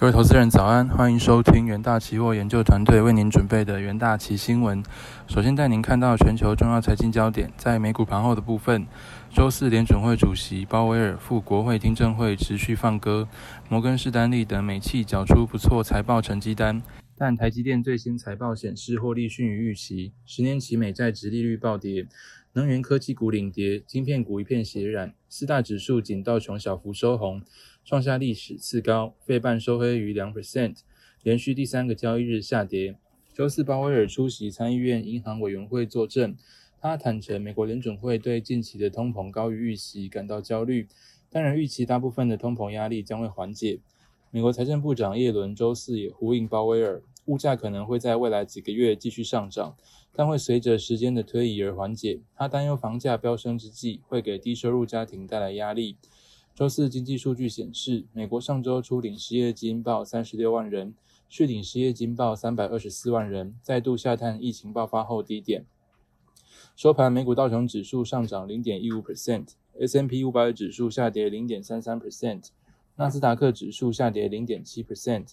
各位投资人早安，欢迎收听元大期货研究团队为您准备的元大期新闻。首先带您看到全球重要财经焦点，在美股盘后的部分，周四联准会主席鲍威尔赴国会听证会持续放歌，摩根士丹利等美企缴出不错财报成绩单，但台积电最新财报显示获利逊于预期，十年期美债值利率暴跌，能源科技股领跌，晶片股一片血染，四大指数仅道琼小幅收红。创下历史次高，费半收黑于两 percent，连续第三个交易日下跌。周四，鲍威尔出席参议院银行委员会作证，他坦承美国联准会对近期的通膨高于预期感到焦虑，当然预期大部分的通膨压力将会缓解。美国财政部长耶伦周四也呼应鲍威尔，物价可能会在未来几个月继续上涨，但会随着时间的推移而缓解。他担忧房价飙升之际会给低收入家庭带来压力。周四经济数据显示，美国上周初领失业金报三十六万人，续领失业金报三百二十四万人，再度下探疫情爆发后低点。收盘，美股道琼指数上涨零点一五 percent，S M P 五百指数下跌零点三三 percent，纳斯达克指数下跌零点七 percent，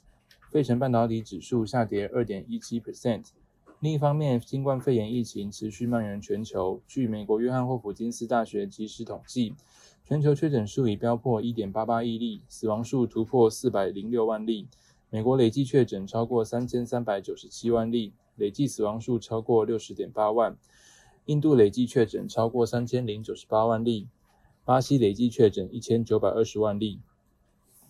费城半导体指数下跌二点一七 percent。另一方面，新冠肺炎疫情持续蔓延全球。据美国约翰霍普金斯大学及时统计。全球确诊数已飙破1.88亿例，死亡数突破406万例。美国累计确诊超过3397万例，累计死亡数超过60.8万。印度累计确诊超过3098万例，巴西累计确诊1920万例。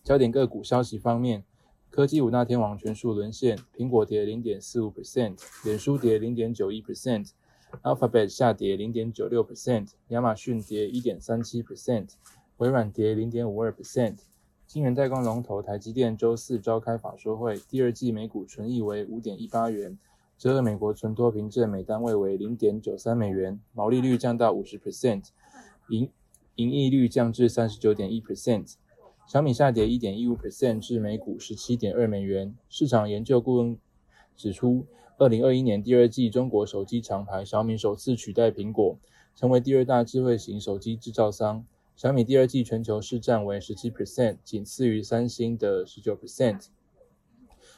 焦点个股消息方面，科技五大天王全数沦陷，苹果跌0.45%，脸书跌0.91%。Alphabet 下跌零点九六 percent，亚马逊跌一点三七 percent，微软跌零点五二 percent。晶圆代工龙头台积电周四召开法说会，第二季每股纯益为五点一八元，折合美国存托凭证每单位为零点九三美元，毛利率降到五十 percent，盈盈利率降至三十九点一 percent。小米下跌一点一五 percent 至每股十七点二美元。市场研究顾问指出。二零二一年第二季，中国手机厂牌小米首次取代苹果，成为第二大智慧型手机制造商。小米第二季全球市占为十七 percent，仅次于三星的十九 percent。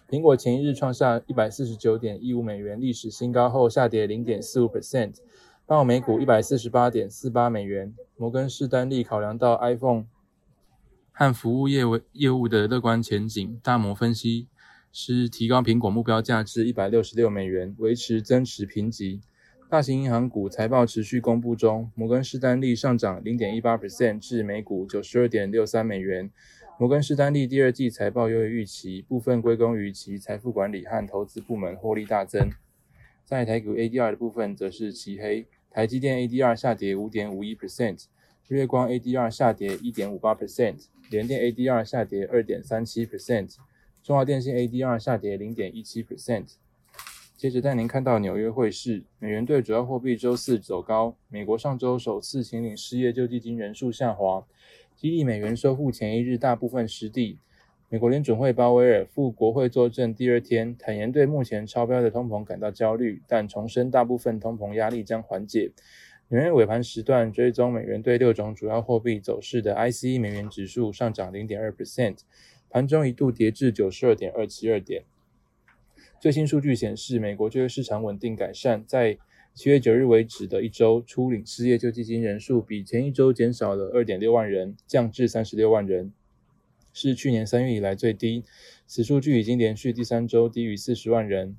苹果前一日创下一百四十九点一五美元历史新高后，下跌零点四五 percent，报每股一百四十八点四八美元。摩根士丹利考量到 iPhone 和服务业为业务的乐观前景，大摩分析。是提高苹果目标价至一百六十六美元，维持增持评级。大型银行股财报持续公布中，摩根士丹利上涨零点一八 percent 至每股九十二点六三美元。摩根士丹利第二季财报优于预期，部分归功于其财富管理和投资部门获利大增。在台股 ADR 的部分则是漆黑，台积电 ADR 下跌五点五一 percent，日月光 ADR 下跌一点五八 percent，联电 ADR 下跌二点三七 percent。中华电信 ADR 下跌零点一七 percent。接着带您看到纽约汇市，美元对主要货币周四走高。美国上周首次请领失业救济金人数下滑，激励美元收复前一日大部分失地。美国联准会鲍威尔赴国会作证第二天，坦言对目前超标的通膨感到焦虑，但重申大部分通膨压力将缓解。纽约尾盘时段追踪美元对六种主要货币走势的 ICE 美元指数上涨零点二 percent。盘中一度跌至九十二点二七二点。最新数据显示，美国就业市场稳定改善，在七月九日为止的一周，初领失业救济金人数比前一周减少了二点六万人，降至三十六万人，是去年三月以来最低。此数据已经连续第三周低于四十万人。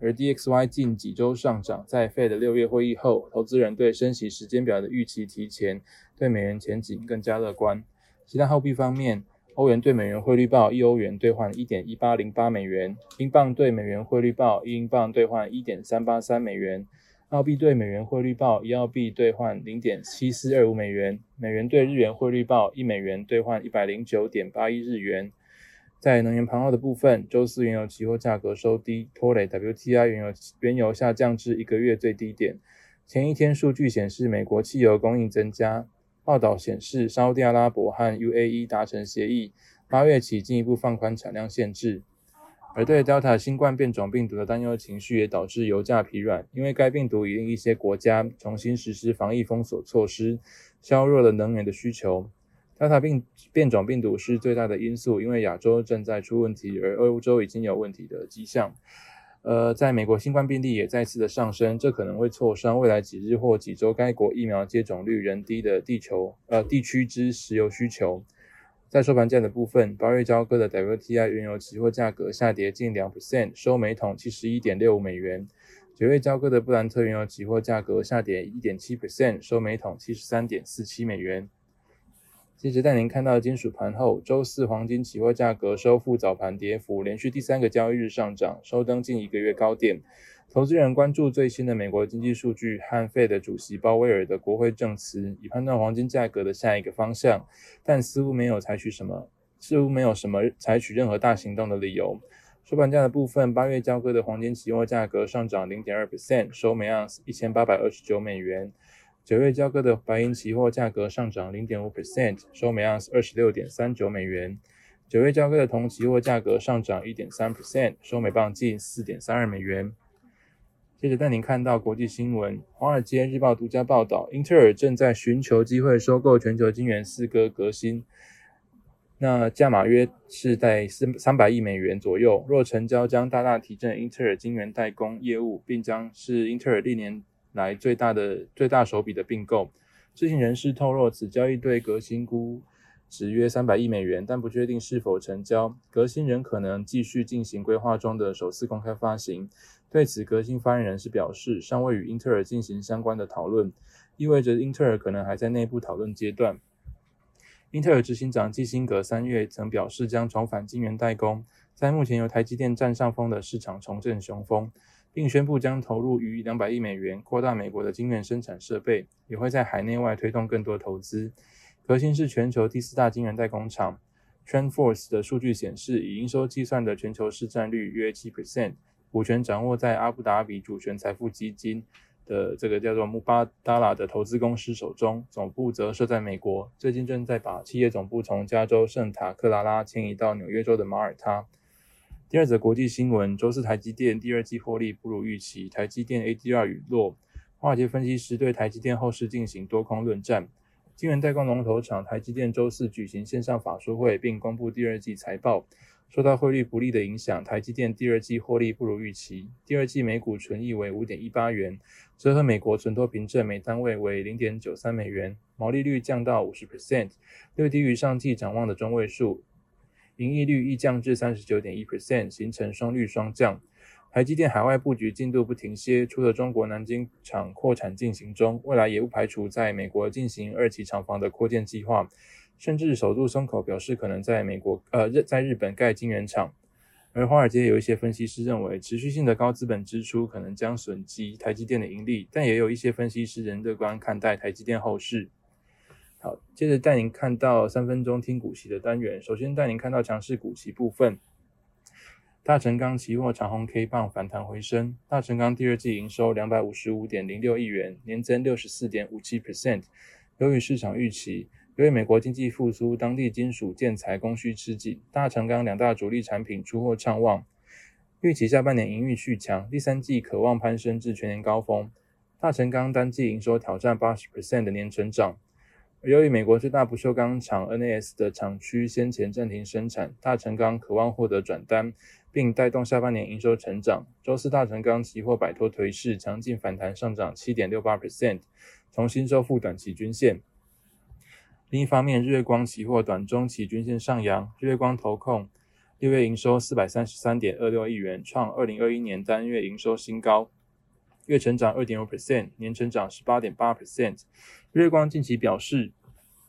而 DXY 近几周上涨，在 Fed 六月会议后，投资人对升息时间表的预期提前，对美元前景更加乐观。其他货币方面。欧元对美元汇率报一欧元兑换一点一八零八美元，英镑对美元汇率报一英镑兑换一点三八三美元，澳币对美元汇率报一澳币兑换零点七四二五美元，美元对日元汇率报一美元兑换一百零九点八一日元。在能源盘后的部分，周四原油期货价格收低，拖累 WTI 原油原油下降至一个月最低点。前一天数据显示，美国汽油供应增加。报道显示，沙特阿拉伯和 UAE 达成协议，八月起进一步放宽产量限制。而对 Delta 新冠变种病毒的担忧情绪也导致油价疲软，因为该病毒已令一些国家重新实施防疫封锁措施，削弱了能源的需求。Delta 病变种病毒是最大的因素，因为亚洲正在出问题，而欧洲已经有问题的迹象。呃，在美国，新冠病例也再次的上升，这可能会挫伤未来几日或几周该国疫苗接种率仍低的地球呃地区之石油需求。在收盘价的部分，八月交割的 WTI 原油期货价格下跌近两 percent，收每桶七十一点六五美元。九月交割的布兰特原油期货价格下跌一点七 percent，收每桶七十三点四七美元。接着带您看到金属盘后，周四黄金期货价格收复早盘跌幅，连续第三个交易日上涨，收登近一个月高点。投资人关注最新的美国经济数据和费的主席鲍威尔的国会证词，以判断黄金价格的下一个方向，但似乎没有采取什么，似乎没有什么采取任何大行动的理由。收盘价的部分，八月交割的黄金期货价格上涨零点二 percent，收每盎司一千八百二十九美元。九月交割的白银期货价格上涨零点五 percent，收每盎司二十六点三九美元。九月交割的铜期货价格上涨一点三 percent，收每磅近四点三二美元。接着带您看到国际新闻，《华尔街日报》独家报道，英特尔正在寻求机会收购全球晶圆四哥革新，那价码约是在三三百亿美元左右。若成交，将大大提振英特尔晶圆代工业务，并将是英特尔历年。来最大的最大手笔的并购，知情人士透露，此交易对革新估值约三百亿美元，但不确定是否成交。革新仍可能继续进行规划中的首次公开发行。对此，革新发言人是表示，尚未与英特尔进行相关的讨论，意味着英特尔可能还在内部讨论阶段。英特尔执行长基辛格三月曾表示，将重返晶圆代工，在目前由台积电占上风的市场重振雄风。并宣布将投入逾两百亿美元扩大美国的晶圆生产设备，也会在海内外推动更多投资。核心是全球第四大晶圆代工厂。TrendForce 的数据显示，以营收计算的全球市占率约七 percent，股权掌握在阿布达比主权财富基金的这个叫做穆巴达拉的投资公司手中，总部则设在美国。最近正在把企业总部从加州圣塔克拉拉迁移到纽约州的马耳他。第二则国际新闻：周四台积电第二季获利不如预期，台积电 ADR 陨落。华尔街分析师对台积电后市进行多空论战。晶圆代工龙头厂台积电周四举行线上法说会，并公布第二季财报。受到汇率不利的影响，台积电第二季获利不如预期。第二季每股纯益为五点一八元，折合美国存托凭证每单位为零点九三美元，毛利率降到五十 percent，略低于上季展望的中位数。盈利率亦降至三十九点一 percent，形成双率双降。台积电海外布局进度不停歇，除了中国南京厂扩产进行中，未来也不排除在美国进行二期厂房的扩建计划，甚至首度松口表示可能在美国呃日在日本盖晶圆厂。而华尔街有一些分析师认为，持续性的高资本支出可能将损及台积电的盈利，但也有一些分析师仍乐观看待台积电后市。好，接着带您看到三分钟听股息的单元。首先带您看到强势股息部分，大成钢期货长虹 K 棒反弹回升。大成钢第二季营收两百五十五点零六亿元，年增六十四点五七 percent。由于市场预期，由于美国经济复苏，当地金属建材供需吃紧，大成钢两大主力产品出货畅旺，预期下半年营运续强，第三季渴望攀升至全年高峰。大成钢单季营收挑战八十 percent 的年成长。由于美国最大不锈钢厂 NAS 的厂区先前暂停生产，大成钢渴望获得转单，并带动下半年营收成长。周四大成钢期货摆脱颓势，强劲反弹上涨七点六八 percent，重新收复短期均线。另一方面，日月光期货短中期均线上扬，日月光投控六月营收四百三十三点二六亿元，创二零二一年单月营收新高。月成长二点五 percent，年成长十八点八 percent。日光近期表示，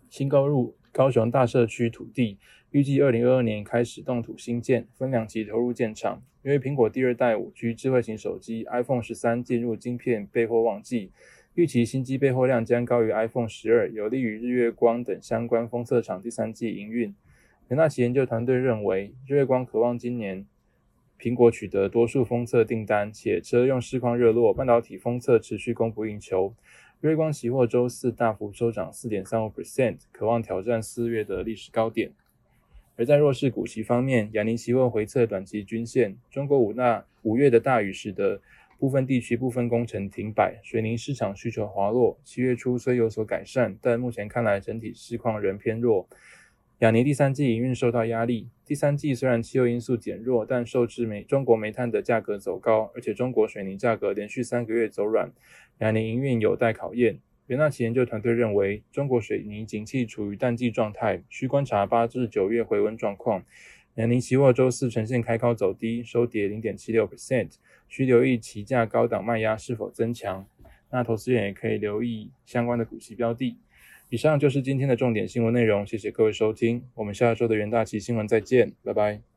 新购入高雄大社区土地，预计二零二二年开始动土新建，分两期投入建厂。因为苹果第二代五 G 智慧型手机 iPhone 十三进入晶片备货旺季，预期新机备货量将高于 iPhone 十二，有利于日月光等相关封测厂第三季营运。元大旗研究团队认为，日月光渴望今年。苹果取得多数封测订单，且车用市况热络，半导体封测持续供不应求。瑞光期货周四大幅收涨四点三五 percent，渴望挑战四月的历史高点。而在弱势股息方面，亚宁期货回测短期均线。中国五大五月的大雨使得部分地区部分工程停摆，水泥市场需求滑落。七月初虽有所改善，但目前看来整体市况仍偏弱。亚尼第三季营运受到压力。第三季虽然气候因素减弱，但受制煤中国煤炭的价格走高，而且中国水泥价格连续三个月走软，亚尼营运有待考验。元大奇研究团队认为，中国水泥景气处于淡季状态，需观察八至九月回温状况。亚尼期货周四呈现开高走低，收跌零点七六 percent，需留意期价高档卖压是否增强。那投资人也可以留意相关的股息标的。以上就是今天的重点新闻内容，谢谢各位收听，我们下周的元大旗新闻再见，拜拜。